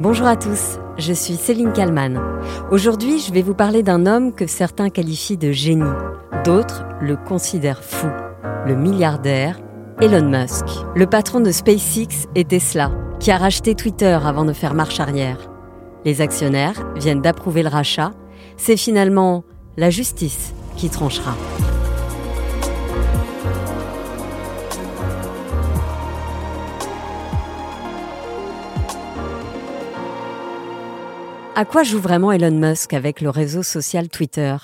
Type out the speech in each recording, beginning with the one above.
Bonjour à tous, je suis Céline Kalman. Aujourd'hui, je vais vous parler d'un homme que certains qualifient de génie, d'autres le considèrent fou, le milliardaire Elon Musk, le patron de SpaceX et Tesla, qui a racheté Twitter avant de faire marche arrière. Les actionnaires viennent d'approuver le rachat, c'est finalement la justice qui tranchera. À quoi joue vraiment Elon Musk avec le réseau social Twitter?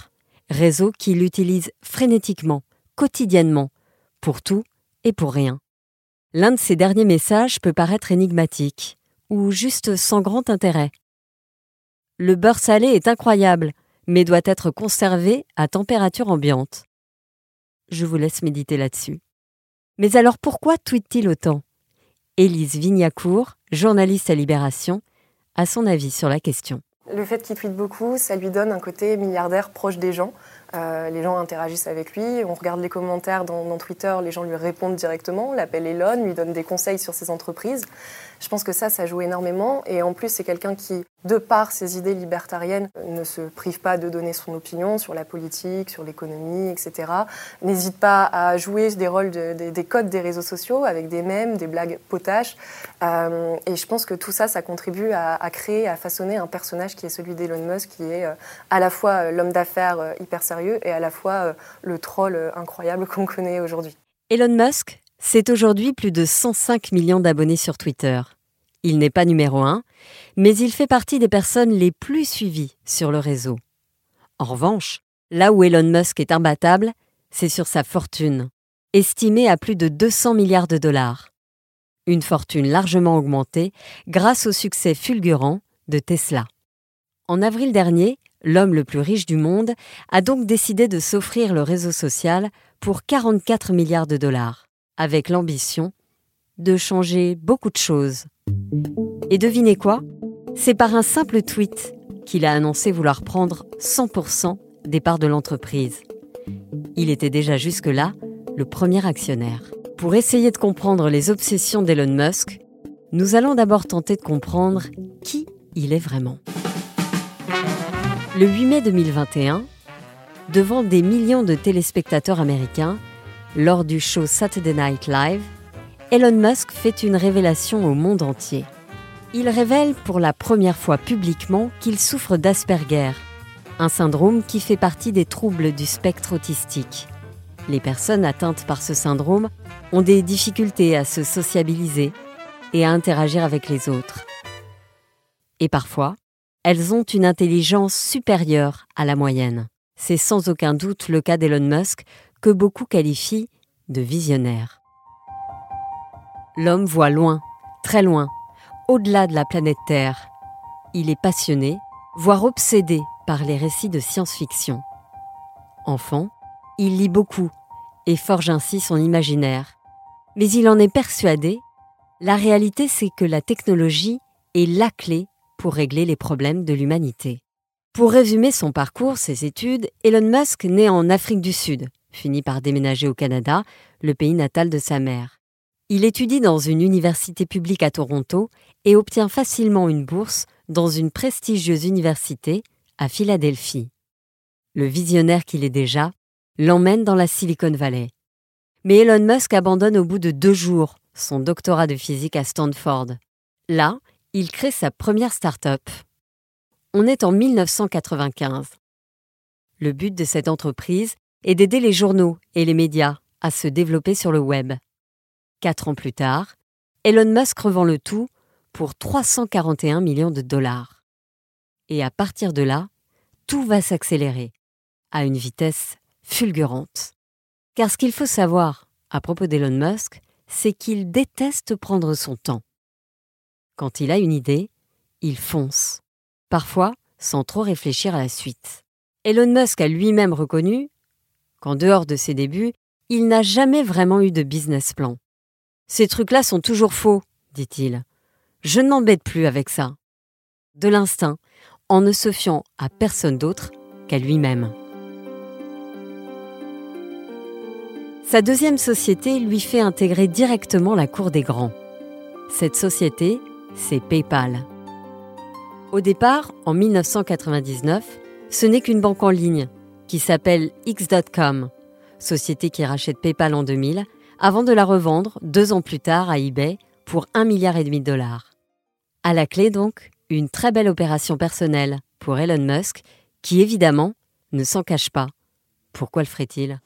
Réseau qu'il utilise frénétiquement, quotidiennement, pour tout et pour rien. L'un de ses derniers messages peut paraître énigmatique, ou juste sans grand intérêt. Le beurre salé est incroyable, mais doit être conservé à température ambiante. Je vous laisse méditer là-dessus. Mais alors pourquoi tweet-il autant? Élise Vignacourt, journaliste à Libération, à son avis sur la question. Le fait qu'il tweete beaucoup, ça lui donne un côté milliardaire proche des gens. Euh, les gens interagissent avec lui, on regarde les commentaires dans, Twitter, les gens lui répondent directement, l'appelle Elon, lui donne des conseils sur ses entreprises. Je pense que ça, ça joue énormément. Et en plus, c'est quelqu'un qui, de par ses idées libertariennes, ne se prive pas de donner son opinion sur la politique, sur l'économie, etc. N'hésite pas à jouer des rôles des codes des réseaux sociaux avec des mèmes, des blagues potaches. Euh, et je pense que tout ça, ça contribue à, créer, à façonner un personnage qui est celui d'Elon Musk, qui est euh, à la fois l'homme d'affaires hyper sérieux et à la fois euh, le troll euh, incroyable qu'on connaît aujourd'hui. Elon Musk, c'est aujourd'hui plus de 105 millions d'abonnés sur Twitter. Il n'est pas numéro un, mais il fait partie des personnes les plus suivies sur le réseau. En revanche, là où Elon Musk est imbattable, c'est sur sa fortune, estimée à plus de 200 milliards de dollars. Une fortune largement augmentée grâce au succès fulgurant de Tesla. En avril dernier, L'homme le plus riche du monde a donc décidé de s'offrir le réseau social pour 44 milliards de dollars, avec l'ambition de changer beaucoup de choses. Et devinez quoi? C'est par un simple tweet qu'il a annoncé vouloir prendre 100% des parts de l'entreprise. Il était déjà jusque-là le premier actionnaire. Pour essayer de comprendre les obsessions d'Elon Musk, nous allons d'abord tenter de comprendre qui il est vraiment. Le 8 mai 2021, devant des millions de téléspectateurs américains, lors du show Saturday Night Live, Elon Musk fait une révélation au monde entier. Il révèle pour la première fois publiquement qu'il souffre d'Asperger, un syndrome qui fait partie des troubles du spectre autistique. Les personnes atteintes par ce syndrome ont des difficultés à se sociabiliser et à interagir avec les autres. Et parfois, elles ont une intelligence supérieure à la moyenne. C'est sans aucun doute le cas d'Elon Musk, que beaucoup qualifient de visionnaire. L'homme voit loin, très loin, au-delà de la planète Terre. Il est passionné, voire obsédé par les récits de science-fiction. Enfant, il lit beaucoup et forge ainsi son imaginaire. Mais il en est persuadé, la réalité c'est que la technologie est la clé pour régler les problèmes de l'humanité. Pour résumer son parcours, ses études, Elon Musk naît en Afrique du Sud, finit par déménager au Canada, le pays natal de sa mère. Il étudie dans une université publique à Toronto et obtient facilement une bourse dans une prestigieuse université à Philadelphie. Le visionnaire qu'il est déjà l'emmène dans la Silicon Valley. Mais Elon Musk abandonne au bout de deux jours son doctorat de physique à Stanford. Là, il crée sa première start-up. On est en 1995. Le but de cette entreprise est d'aider les journaux et les médias à se développer sur le web. Quatre ans plus tard, Elon Musk revend le tout pour 341 millions de dollars. Et à partir de là, tout va s'accélérer à une vitesse fulgurante. Car ce qu'il faut savoir à propos d'Elon Musk, c'est qu'il déteste prendre son temps. Quand il a une idée, il fonce, parfois sans trop réfléchir à la suite. Elon Musk a lui-même reconnu qu'en dehors de ses débuts, il n'a jamais vraiment eu de business plan. Ces trucs-là sont toujours faux, dit-il. Je ne m'embête plus avec ça. De l'instinct, en ne se fiant à personne d'autre qu'à lui-même. Sa deuxième société lui fait intégrer directement la cour des grands. Cette société c'est PayPal. Au départ, en 1999, ce n'est qu'une banque en ligne qui s'appelle X.com, société qui rachète PayPal en 2000, avant de la revendre deux ans plus tard à eBay pour un milliard et demi de dollars. À la clé donc, une très belle opération personnelle pour Elon Musk, qui évidemment ne s'en cache pas. Pourquoi le ferait-il?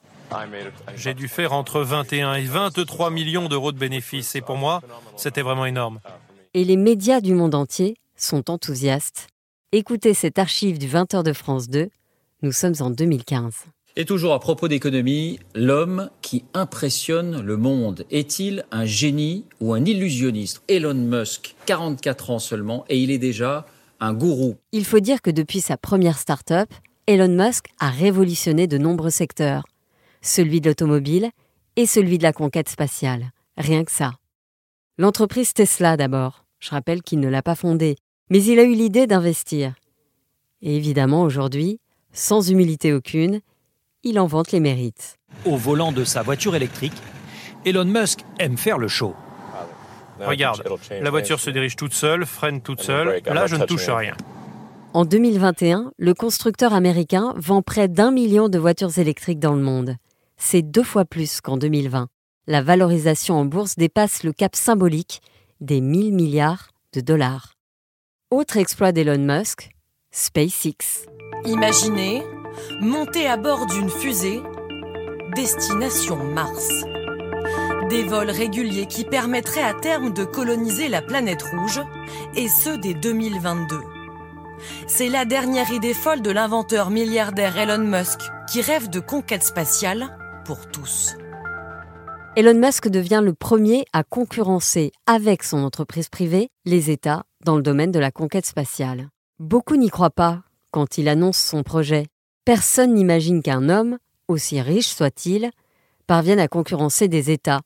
J'ai dû faire entre 21 et 23 millions d'euros de bénéfices et pour moi, c'était vraiment énorme. Et les médias du monde entier sont enthousiastes. Écoutez cette archive du 20h de France 2. Nous sommes en 2015. Et toujours à propos d'économie, l'homme qui impressionne le monde est-il un génie ou un illusionniste? Elon Musk, 44 ans seulement, et il est déjà un gourou. Il faut dire que depuis sa première start-up, Elon Musk a révolutionné de nombreux secteurs, celui de l'automobile et celui de la conquête spatiale. Rien que ça. L'entreprise Tesla d'abord. Je rappelle qu'il ne l'a pas fondée, mais il a eu l'idée d'investir. Et évidemment, aujourd'hui, sans humilité aucune, il en vante les mérites. Au volant de sa voiture électrique, Elon Musk aime faire le show. Regarde, la voiture se dirige toute seule, freine toute seule. Là, je ne touche à rien. En 2021, le constructeur américain vend près d'un million de voitures électriques dans le monde. C'est deux fois plus qu'en 2020. La valorisation en bourse dépasse le cap symbolique des 1000 milliards de dollars. Autre exploit d'Elon Musk, SpaceX. Imaginez monter à bord d'une fusée destination Mars. Des vols réguliers qui permettraient à terme de coloniser la planète rouge, et ce dès 2022. C'est la dernière idée folle de l'inventeur milliardaire Elon Musk, qui rêve de conquête spatiale pour tous. Elon Musk devient le premier à concurrencer avec son entreprise privée les États dans le domaine de la conquête spatiale. Beaucoup n'y croient pas quand il annonce son projet. Personne n'imagine qu'un homme, aussi riche soit-il, parvienne à concurrencer des États.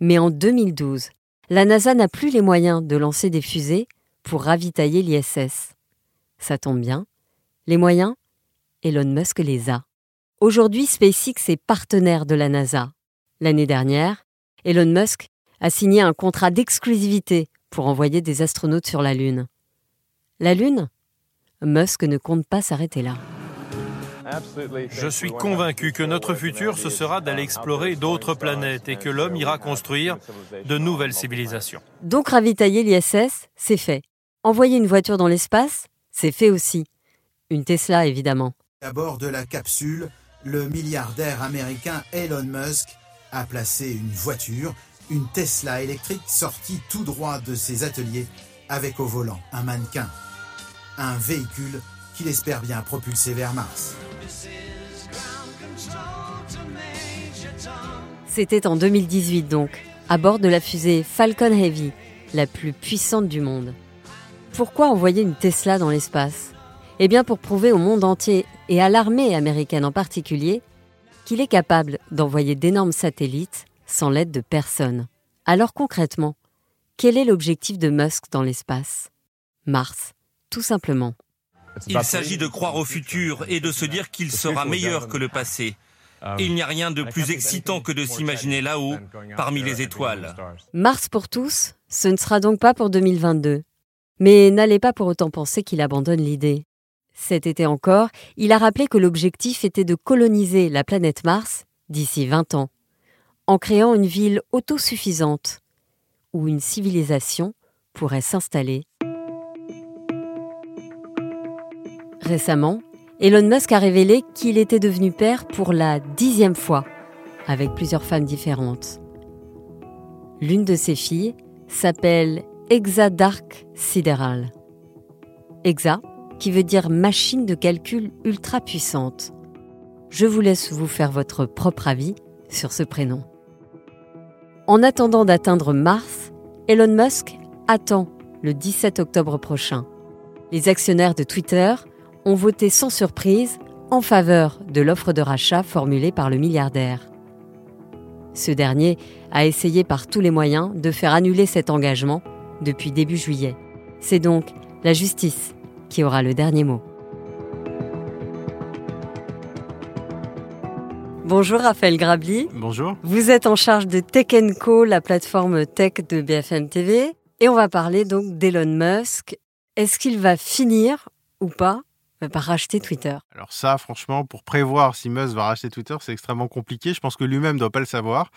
Mais en 2012, la NASA n'a plus les moyens de lancer des fusées pour ravitailler l'ISS. Ça tombe bien. Les moyens Elon Musk les a. Aujourd'hui, SpaceX est partenaire de la NASA. L'année dernière, Elon Musk a signé un contrat d'exclusivité pour envoyer des astronautes sur la Lune. La Lune Musk ne compte pas s'arrêter là. Je suis convaincu que notre futur, ce sera d'aller explorer d'autres planètes et que l'homme ira construire de nouvelles civilisations. Donc ravitailler l'ISS, c'est fait. Envoyer une voiture dans l'espace, c'est fait aussi. Une Tesla, évidemment. À bord de la capsule, le milliardaire américain Elon Musk a placé une voiture, une Tesla électrique sortie tout droit de ses ateliers avec au volant un mannequin. Un véhicule qu'il espère bien propulser vers Mars. C'était en 2018 donc, à bord de la fusée Falcon Heavy, la plus puissante du monde. Pourquoi envoyer une Tesla dans l'espace? Eh bien pour prouver au monde entier, et à l'armée américaine en particulier, qu'il est capable d'envoyer d'énormes satellites sans l'aide de personne. Alors concrètement, quel est l'objectif de Musk dans l'espace? Mars, tout simplement. Il s'agit de croire au futur et de se dire qu'il sera meilleur que le passé. Et il n'y a rien de plus excitant que de s'imaginer là-haut, parmi les étoiles. Mars pour tous, ce ne sera donc pas pour 2022. Mais n'allez pas pour autant penser qu'il abandonne l'idée. Cet été encore, il a rappelé que l'objectif était de coloniser la planète Mars d'ici 20 ans, en créant une ville autosuffisante, où une civilisation pourrait s'installer. Récemment, Elon Musk a révélé qu'il était devenu père pour la dixième fois, avec plusieurs femmes différentes. L'une de ses filles s'appelle Exa Dark Sideral. Exa, qui veut dire machine de calcul ultra puissante. Je vous laisse vous faire votre propre avis sur ce prénom. En attendant d'atteindre Mars, Elon Musk attend le 17 octobre prochain. Les actionnaires de Twitter ont voté sans surprise en faveur de l'offre de rachat formulée par le milliardaire. Ce dernier a essayé par tous les moyens de faire annuler cet engagement depuis début juillet. C'est donc la justice qui aura le dernier mot. Bonjour Raphaël Grabli. Bonjour. Vous êtes en charge de Tech Co, la plateforme tech de BFM TV. Et on va parler donc d'Elon Musk. Est-ce qu'il va finir ou pas par racheter Twitter Alors ça, franchement, pour prévoir si Musk va racheter Twitter, c'est extrêmement compliqué. Je pense que lui-même ne doit pas le savoir.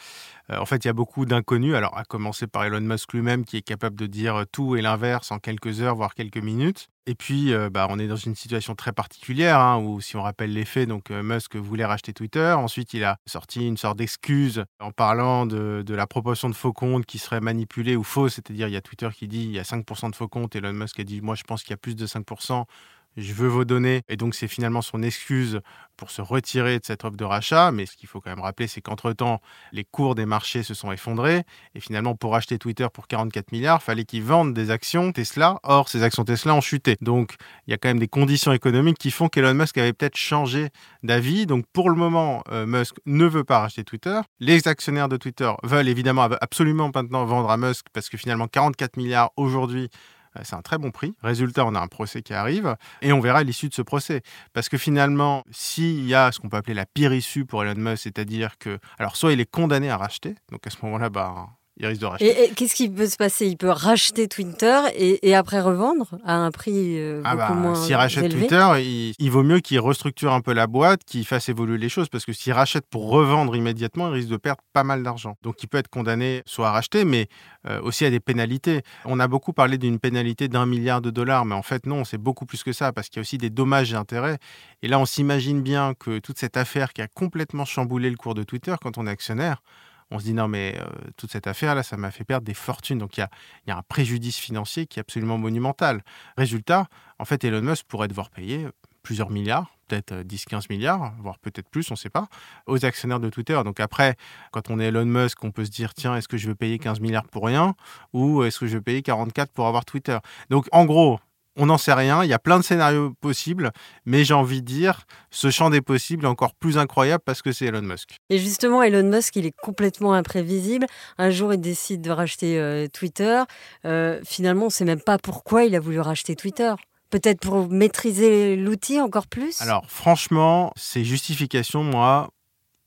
Euh, en fait, il y a beaucoup d'inconnus. Alors, à commencer par Elon Musk lui-même, qui est capable de dire tout et l'inverse en quelques heures, voire quelques minutes. Et puis, euh, bah, on est dans une situation très particulière, hein, où si on rappelle les faits, donc euh, Musk voulait racheter Twitter. Ensuite, il a sorti une sorte d'excuse en parlant de, de, la proportion de faux comptes qui seraient manipulés ou faux. C'est-à-dire, il y a Twitter qui dit il y a 5% de faux comptes. Elon Musk a dit moi, je pense qu'il y a plus de 5% je veux vos données. Et donc, c'est finalement son excuse pour se retirer de cette offre de rachat. Mais ce qu'il faut quand même rappeler, c'est qu'entre-temps, les cours des marchés se sont effondrés. Et finalement, pour acheter Twitter pour 44 milliards, il fallait qu'ils vendent des actions Tesla. Or, ces actions Tesla ont chuté. Donc, il y a quand même des conditions économiques qui font qu'Elon Musk avait peut-être changé d'avis. Donc, pour le moment, euh, Musk ne veut pas racheter Twitter. Les actionnaires de Twitter veulent évidemment absolument maintenant vendre à Musk parce que finalement, 44 milliards aujourd'hui, c'est un très bon prix. Résultat, on a un procès qui arrive et on verra l'issue de ce procès. Parce que finalement, s'il y a ce qu'on peut appeler la pire issue pour Elon Musk, c'est-à-dire que, alors soit il est condamné à racheter, donc à ce moment-là, bah, il risque de racheter. Et, qu'est-ce qui peut se passer? Il peut racheter Twitter et, après revendre à un prix euh, ah beaucoup bah, moins S'il rachète Twitter, il, vaut mieux qu'il restructure un peu la boîte, qu'il fasse évoluer les choses, parce que s'il rachète pour revendre immédiatement, il risque de perdre pas mal d'argent. Donc il peut être condamné soit à racheter, mais euh, aussi à des pénalités. On a beaucoup parlé d'une pénalité d'un milliard de dollars, mais en fait non, c'est beaucoup plus que ça, parce qu'il y a aussi des dommages et intérêts. Et là, on s'imagine bien que toute cette affaire qui a complètement chamboulé le cours de Twitter quand on est actionnaire, on se dit non mais euh, toute cette affaire-là, ça m'a fait perdre des fortunes. Donc il y a, un préjudice financier qui est absolument monumental. Résultat, en fait, Elon Musk pourrait devoir payer plusieurs milliards, peut-être 10-15 euh, milliards, voire peut-être plus, on ne sait pas, aux actionnaires de Twitter. Donc après, quand on est Elon Musk, on peut se dire, tiens, est-ce que je veux payer 15 milliards pour rien ou est-ce que je veux payer 44 pour avoir Twitter? Donc en gros, on n'en sait rien, il y a plein de scénarios possibles, mais j'ai envie de dire, ce champ des possibles est encore plus incroyable parce que c'est Elon Musk. Et justement, Elon Musk, il est complètement imprévisible. Un jour, il décide de racheter euh, Twitter. Euh, finalement, on ne sait même pas pourquoi il a voulu racheter Twitter. Peut-être pour maîtriser l'outil encore plus? Alors, franchement, ces justifications, moi,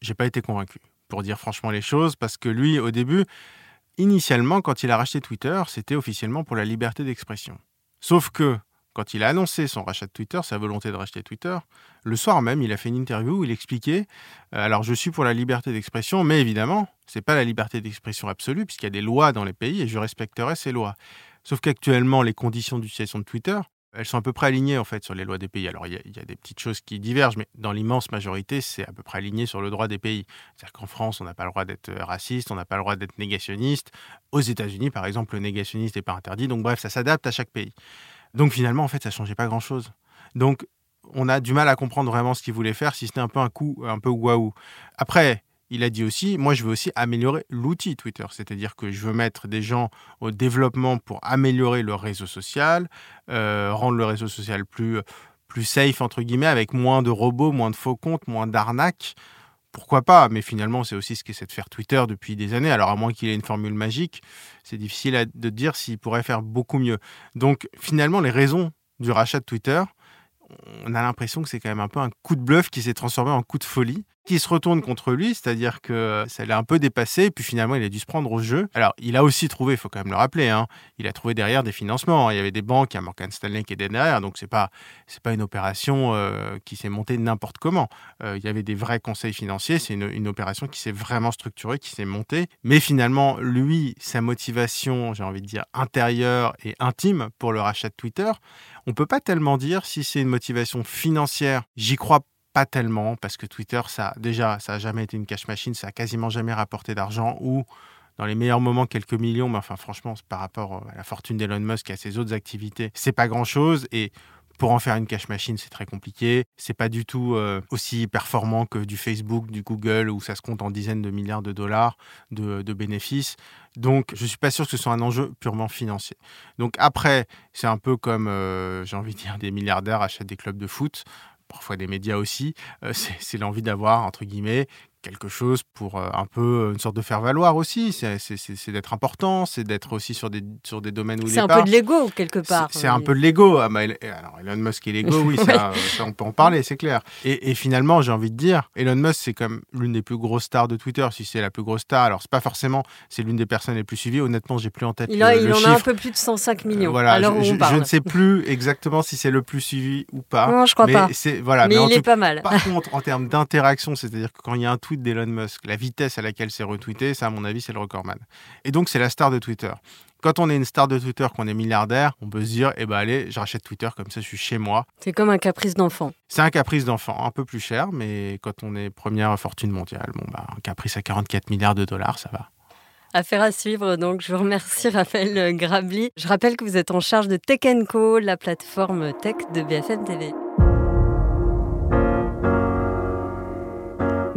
j'ai pas été convaincu, pour dire franchement les choses, parce que lui, au début, initialement, quand il a racheté Twitter, c'était officiellement pour la liberté d'expression. Sauf que quand il a annoncé son rachat de Twitter, sa volonté de racheter Twitter, le soir même, il a fait une interview où il expliquait euh, alors je suis pour la liberté d'expression, mais évidemment, ce n'est pas la liberté d'expression absolue puisqu'il y a des lois dans les pays et je respecterai ces lois. Sauf qu'actuellement, les conditions d'utilisation de Twitter elles sont à peu près alignées en fait sur les lois des pays. Alors il y, a, des petites choses qui divergent, mais dans l'immense majorité, c'est à peu près aligné sur le droit des pays. C'est-à-dire qu'en France, on n'a pas le droit d'être euh, raciste, on n'a pas le droit d'être négationniste. Aux États-Unis, par exemple, le négationniste n'est pas interdit. Donc bref, ça s'adapte à chaque pays. Donc finalement, en fait, ça changeait pas grand-chose. Donc on a du mal à comprendre vraiment ce qu'il voulait faire, si c'était un peu un coup, un peu waouh. Après, il a dit aussi, moi je veux aussi améliorer l'outil Twitter, c'est-à-dire que je veux mettre des gens au développement pour améliorer le réseau social, euh, rendre le réseau social plus, plus safe, entre guillemets, avec moins de robots, moins de faux comptes, moins d'arnaques. Pourquoi pas? Mais finalement, c'est aussi ce qu'essaie de faire Twitter depuis des années. Alors, à moins qu'il ait une formule magique, c'est difficile de dire s'il pourrait faire beaucoup mieux. Donc, finalement, les raisons du rachat de Twitter, on a l'impression que c'est quand même un peu un coup de bluff qui s'est transformé en coup de folie qui se retourne contre lui, c'est-à-dire que ça l'a un peu dépassé, puis finalement il a dû se prendre au jeu. Alors il a aussi trouvé, il faut quand même le rappeler, hein, il a trouvé derrière des financements. Il y avait des banques, il y a Morgan Stanley qui était derrière, donc c'est pas pas une opération euh, qui s'est montée n'importe comment. Euh, il y avait des vrais conseils financiers, c'est une, une, opération qui s'est vraiment structurée, qui s'est montée. Mais finalement lui, sa motivation, j'ai envie de dire intérieure et intime pour le rachat de Twitter, on peut pas tellement dire si c'est une motivation financière. J'y crois pas tellement, parce que Twitter, ça, déjà, ça n'a jamais été une cash machine, ça a quasiment jamais rapporté d'argent, ou dans les meilleurs moments, quelques millions, mais enfin, franchement, par rapport à la fortune d'Elon Musk et à ses autres activités, c'est pas grand chose. Et pour en faire une cash machine, c'est très compliqué. C'est pas du tout euh, aussi performant que du Facebook, du Google, où ça se compte en dizaines de milliards de dollars de, bénéfices. Donc, je suis pas sûr que ce soit un enjeu purement financier. Donc après, c'est un peu comme, euh, j'ai envie de dire, des milliardaires achètent des clubs de foot parfois des médias aussi, euh, c'est l'envie d'avoir, entre guillemets, quelque chose pour euh, un peu euh, une sorte de faire valoir aussi. C'est d'être important, c'est d'être aussi sur des, sur des domaines où il C'est un peu de l'ego quelque part. C'est un peu de l'ego. Ah, bah, alors Elon Musk et l'ego, oui, ça, on peut en parler, c'est clair. Et, finalement, j'ai envie de dire, Elon Musk, c'est comme l'une des plus grosses stars de Twitter, si c'est la plus grosse star. Alors, c'est pas forcément, c'est l'une des personnes les plus suivies. Honnêtement, j'ai plus en tête. Il, a, il en a un peu plus de 105 millions. voilà, je, ne sais plus exactement si c'est le plus suivi ou pas. Non, je crois mais pas. Voilà, mais, il est pas mal. Par contre, en termes d'interaction, c'est-à-dire que quand il y a un tweet d'Elon Musk, la vitesse à laquelle c'est retweeté, ça, à mon avis, c'est le recordman. Et donc, c'est la star de Twitter. Quand on est une star de Twitter, qu'on est milliardaire, on peut se dire, eh ben allez, je rachète Twitter, comme ça je suis chez moi. C'est comme un caprice d'enfant. C'est un caprice d'enfant, un peu plus cher, mais quand on est première fortune mondiale, bon bah, un caprice à 44 milliards de dollars, ça va. Affaire à suivre, donc je vous remercie Raphaël Grabli. Je rappelle que vous êtes en charge de Tech Co, la plateforme tech de BFM TV.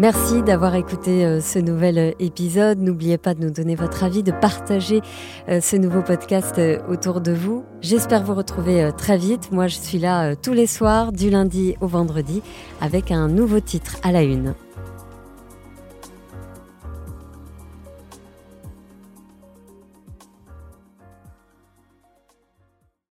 Merci d'avoir écouté euh, ce nouvel euh, épisode. N'oubliez pas de nous donner votre avis, de partager euh, ce nouveau podcast autour de vous. J'espère vous retrouver très vite. Moi, je suis là tous les soirs, du lundi au vendredi, avec un nouveau titre à la une.